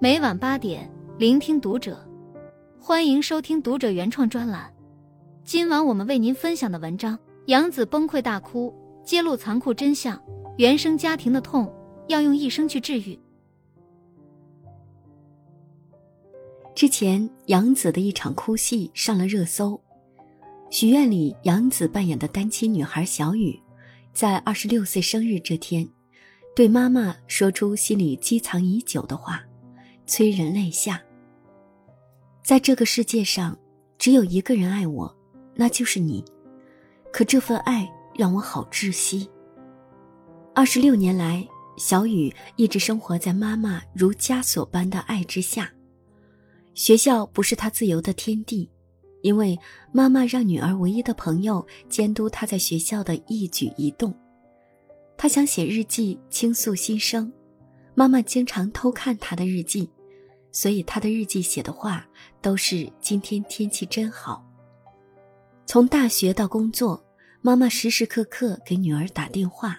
每晚八点，聆听读者。欢迎收听读者原创专栏。今晚我们为您分享的文章：杨子崩溃大哭，揭露残酷真相，原生家庭的痛要用一生去治愈。之前杨子的一场哭戏上了热搜。许愿里，杨子扮演的单亲女孩小雨，在二十六岁生日这天，对妈妈说出心里积藏已久的话，催人泪下。在这个世界上，只有一个人爱我，那就是你。可这份爱让我好窒息。二十六年来，小雨一直生活在妈妈如枷锁般的爱之下。学校不是她自由的天地。因为妈妈让女儿唯一的朋友监督她在学校的一举一动，她想写日记倾诉心声，妈妈经常偷看她的日记，所以她的日记写的话都是“今天天气真好”。从大学到工作，妈妈时时刻刻给女儿打电话，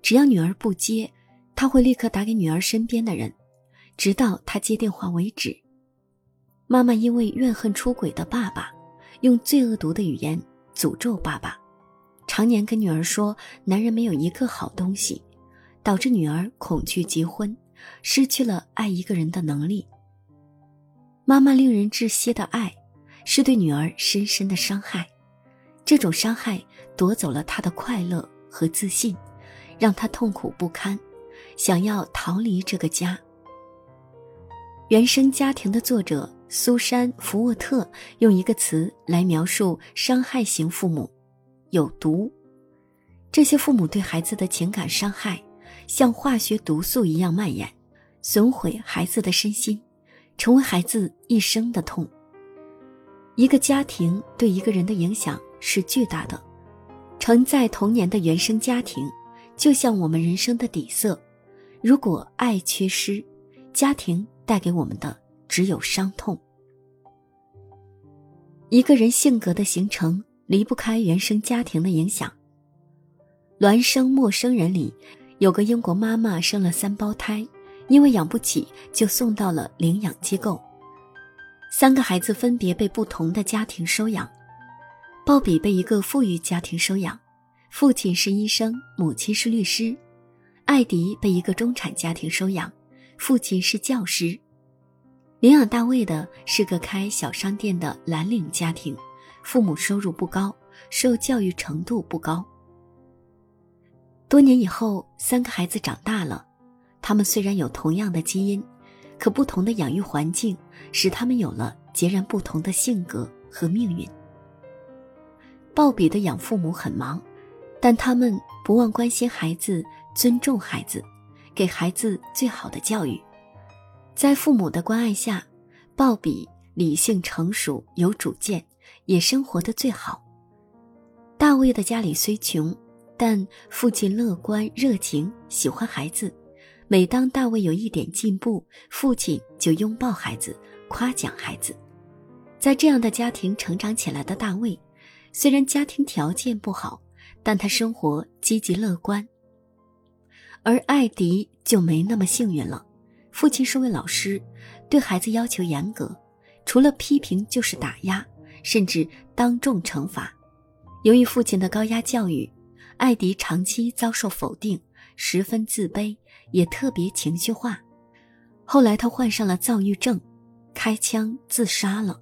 只要女儿不接，她会立刻打给女儿身边的人，直到她接电话为止。妈妈因为怨恨出轨的爸爸。用最恶毒的语言诅咒爸爸，常年跟女儿说男人没有一个好东西，导致女儿恐惧结婚，失去了爱一个人的能力。妈妈令人窒息的爱，是对女儿深深的伤害，这种伤害夺走了她的快乐和自信，让她痛苦不堪，想要逃离这个家。原生家庭的作者。苏珊·福沃特用一个词来描述伤害型父母：有毒。这些父母对孩子的情感伤害，像化学毒素一样蔓延，损毁孩子的身心，成为孩子一生的痛。一个家庭对一个人的影响是巨大的，承载童年的原生家庭，就像我们人生的底色。如果爱缺失，家庭带给我们的。只有伤痛。一个人性格的形成离不开原生家庭的影响。《孪生陌生人》里有个英国妈妈生了三胞胎，因为养不起，就送到了领养机构。三个孩子分别被不同的家庭收养。鲍比被一个富裕家庭收养，父亲是医生，母亲是律师；艾迪被一个中产家庭收养，父亲是教师。领养大卫的是个开小商店的蓝领家庭，父母收入不高，受教育程度不高。多年以后，三个孩子长大了，他们虽然有同样的基因，可不同的养育环境使他们有了截然不同的性格和命运。鲍比的养父母很忙，但他们不忘关心孩子，尊重孩子，给孩子最好的教育。在父母的关爱下，鲍比理性成熟、有主见，也生活的最好。大卫的家里虽穷，但父亲乐观热情，喜欢孩子。每当大卫有一点进步，父亲就拥抱孩子，夸奖孩子。在这样的家庭成长起来的大卫，虽然家庭条件不好，但他生活积极乐观。而艾迪就没那么幸运了。父亲是位老师，对孩子要求严格，除了批评就是打压，甚至当众惩罚。由于父亲的高压教育，艾迪长期遭受否定，十分自卑，也特别情绪化。后来他患上了躁郁症，开枪自杀了。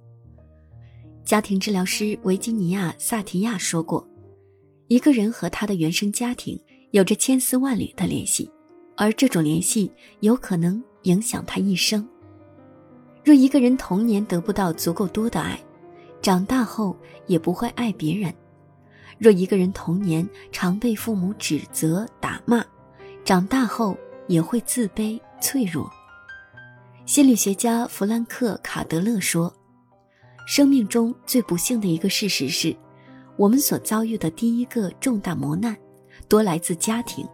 家庭治疗师维吉尼亚·萨提亚说过：“一个人和他的原生家庭有着千丝万缕的联系，而这种联系有可能。”影响他一生。若一个人童年得不到足够多的爱，长大后也不会爱别人；若一个人童年常被父母指责、打骂，长大后也会自卑、脆弱。心理学家弗兰克·卡德勒说：“生命中最不幸的一个事实是，我们所遭遇的第一个重大磨难，多来自家庭，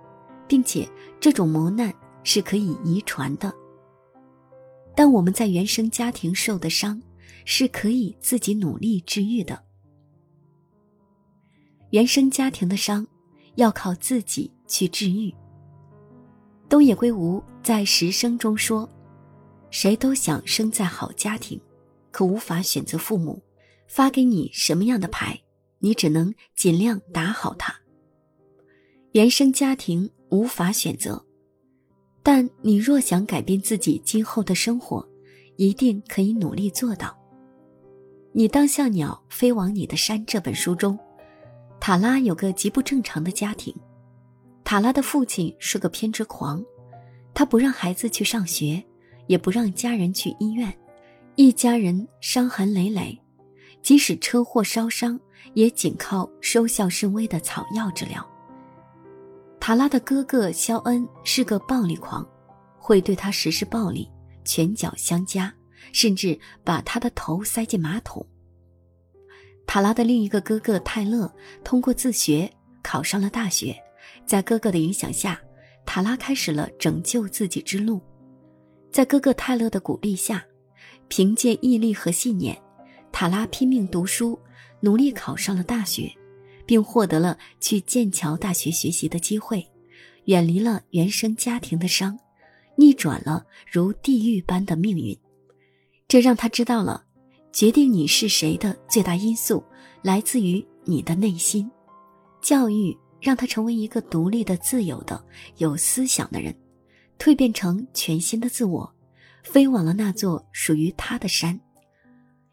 并且这种磨难。”是可以遗传的，但我们在原生家庭受的伤，是可以自己努力治愈的。原生家庭的伤，要靠自己去治愈。东野圭吾在《十生》中说：“谁都想生在好家庭，可无法选择父母发给你什么样的牌，你只能尽量打好它。原生家庭无法选择，但你若想改变自己今后的生活，一定可以努力做到。《你当像鸟飞往你的山》这本书中，塔拉有个极不正常的家庭。塔拉的父亲是个偏执狂，他不让孩子去上学，也不让家人去医院，一家人伤痕累累，即使车祸烧伤，也仅靠收效甚微的草药治疗。塔拉的哥哥肖恩是个暴力狂，会对他实施暴力，拳脚相加，甚至把他的头塞进马桶。塔拉的另一个哥哥泰勒通过自学考上了大学。在哥哥的影响下，塔拉开始了拯救自己之路。在哥哥泰勒的鼓励下，凭借毅力和信念，塔拉拼命读书，努力考上了大学，并获得了去剑桥大学学习的机会，远离了原生家庭的伤，逆转了如地狱般的命运。这让他知道了，决定你是谁的最大因素来自于你的内心。教育。让他成为一个独立的、自由的、有思想的人，蜕变成全新的自我，飞往了那座属于他的山。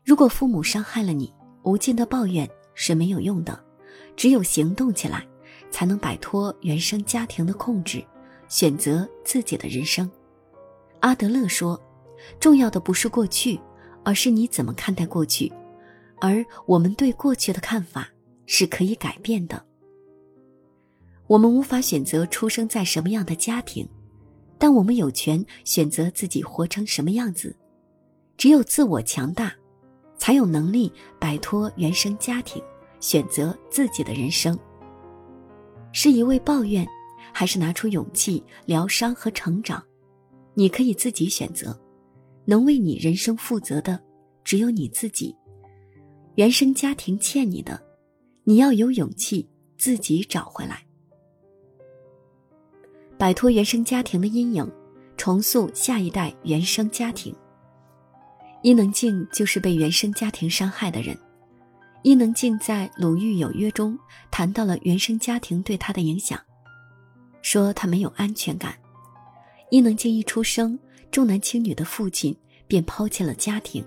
如果父母伤害了你，无尽的抱怨是没有用的，只有行动起来，才能摆脱原生家庭的控制，选择自己的人生。阿德勒说：“重要的不是过去，而是你怎么看待过去，而我们对过去的看法是可以改变的。”我们无法选择出生在什么样的家庭，但我们有权选择自己活成什么样子。只有自我强大，才有能力摆脱原生家庭，选择自己的人生。是一味抱怨，还是拿出勇气疗伤和成长？你可以自己选择。能为你人生负责的，只有你自己。原生家庭欠你的，你要有勇气自己找回来。摆脱原生家庭的阴影，重塑下一代原生家庭。伊能静就是被原生家庭伤害的人。伊能静在《鲁豫有约》中谈到了原生家庭对她的影响，说她没有安全感。伊能静一出生，重男轻女的父亲便抛弃了家庭，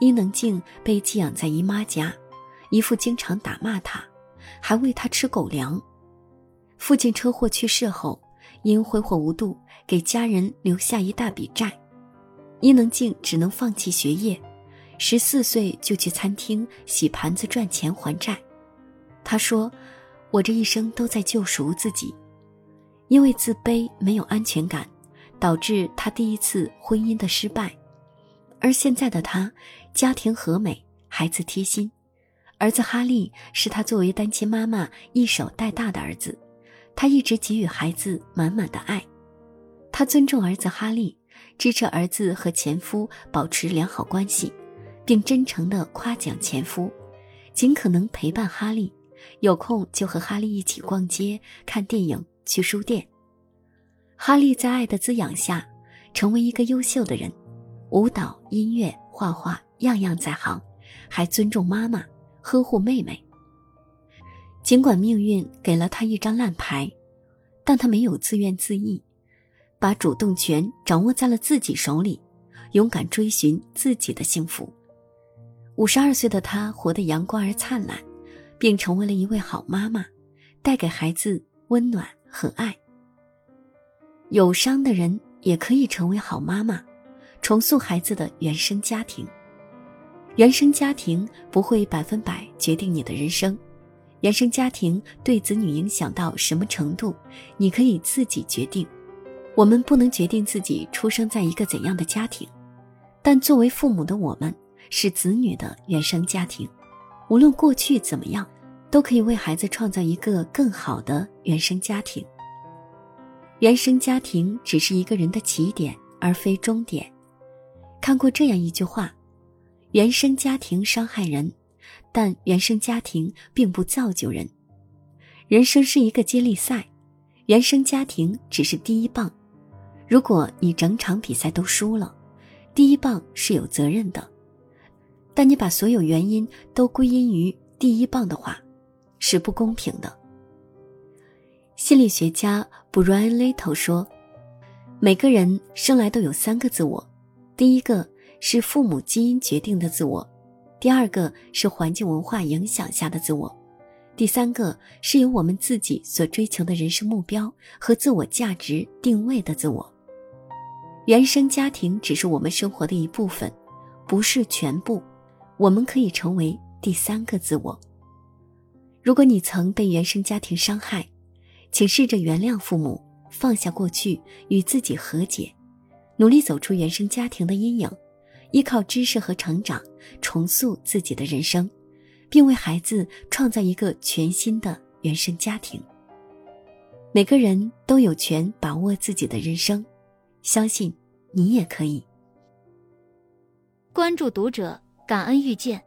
伊能静被寄养在姨妈家，姨父经常打骂她，还喂她吃狗粮。父亲车祸去世后。因挥霍无度，给家人留下一大笔债，伊能静只能放弃学业，十四岁就去餐厅洗盘子赚钱还债。他说：“我这一生都在救赎自己，因为自卑没有安全感，导致他第一次婚姻的失败。而现在的他，家庭和美，孩子贴心，儿子哈利是他作为单亲妈妈一手带大的儿子。”他一直给予孩子满满的爱，他尊重儿子哈利，支持儿子和前夫保持良好关系，并真诚地夸奖前夫，尽可能陪伴哈利，有空就和哈利一起逛街、看电影、去书店。哈利在爱的滋养下，成为一个优秀的人，舞蹈、音乐、画画样样在行，还尊重妈妈，呵护妹妹。尽管命运给了他一张烂牌，但他没有自怨自艾，把主动权掌握在了自己手里，勇敢追寻自己的幸福。五十二岁的他活得阳光而灿烂，并成为了一位好妈妈，带给孩子温暖和爱。有伤的人也可以成为好妈妈，重塑孩子的原生家庭。原生家庭不会百分百决定你的人生。原生家庭对子女影响到什么程度，你可以自己决定。我们不能决定自己出生在一个怎样的家庭，但作为父母的我们是子女的原生家庭，无论过去怎么样，都可以为孩子创造一个更好的原生家庭。原生家庭只是一个人的起点，而非终点。看过这样一句话：原生家庭伤害人。但原生家庭并不造就人，人生是一个接力赛，原生家庭只是第一棒。如果你整场比赛都输了，第一棒是有责任的。但你把所有原因都归因于第一棒的话，是不公平的。心理学家 Brian Little 说：“每个人生来都有三个自我，第一个是父母基因决定的自我，第二个是环境文化影响下的自我，第三个是由我们自己所追求的人生目标和自我价值定位的自我。原生家庭只是我们生活的一部分，不是全部。我们可以成为第三个自我。如果你曾被原生家庭伤害，”请试着原谅父母，放下过去，与自己和解，努力走出原生家庭的阴影，依靠知识和成长重塑自己的人生，并为孩子创造一个全新的原生家庭。每个人都有权把握自己的人生，相信你也可以。关注读者，感恩遇见。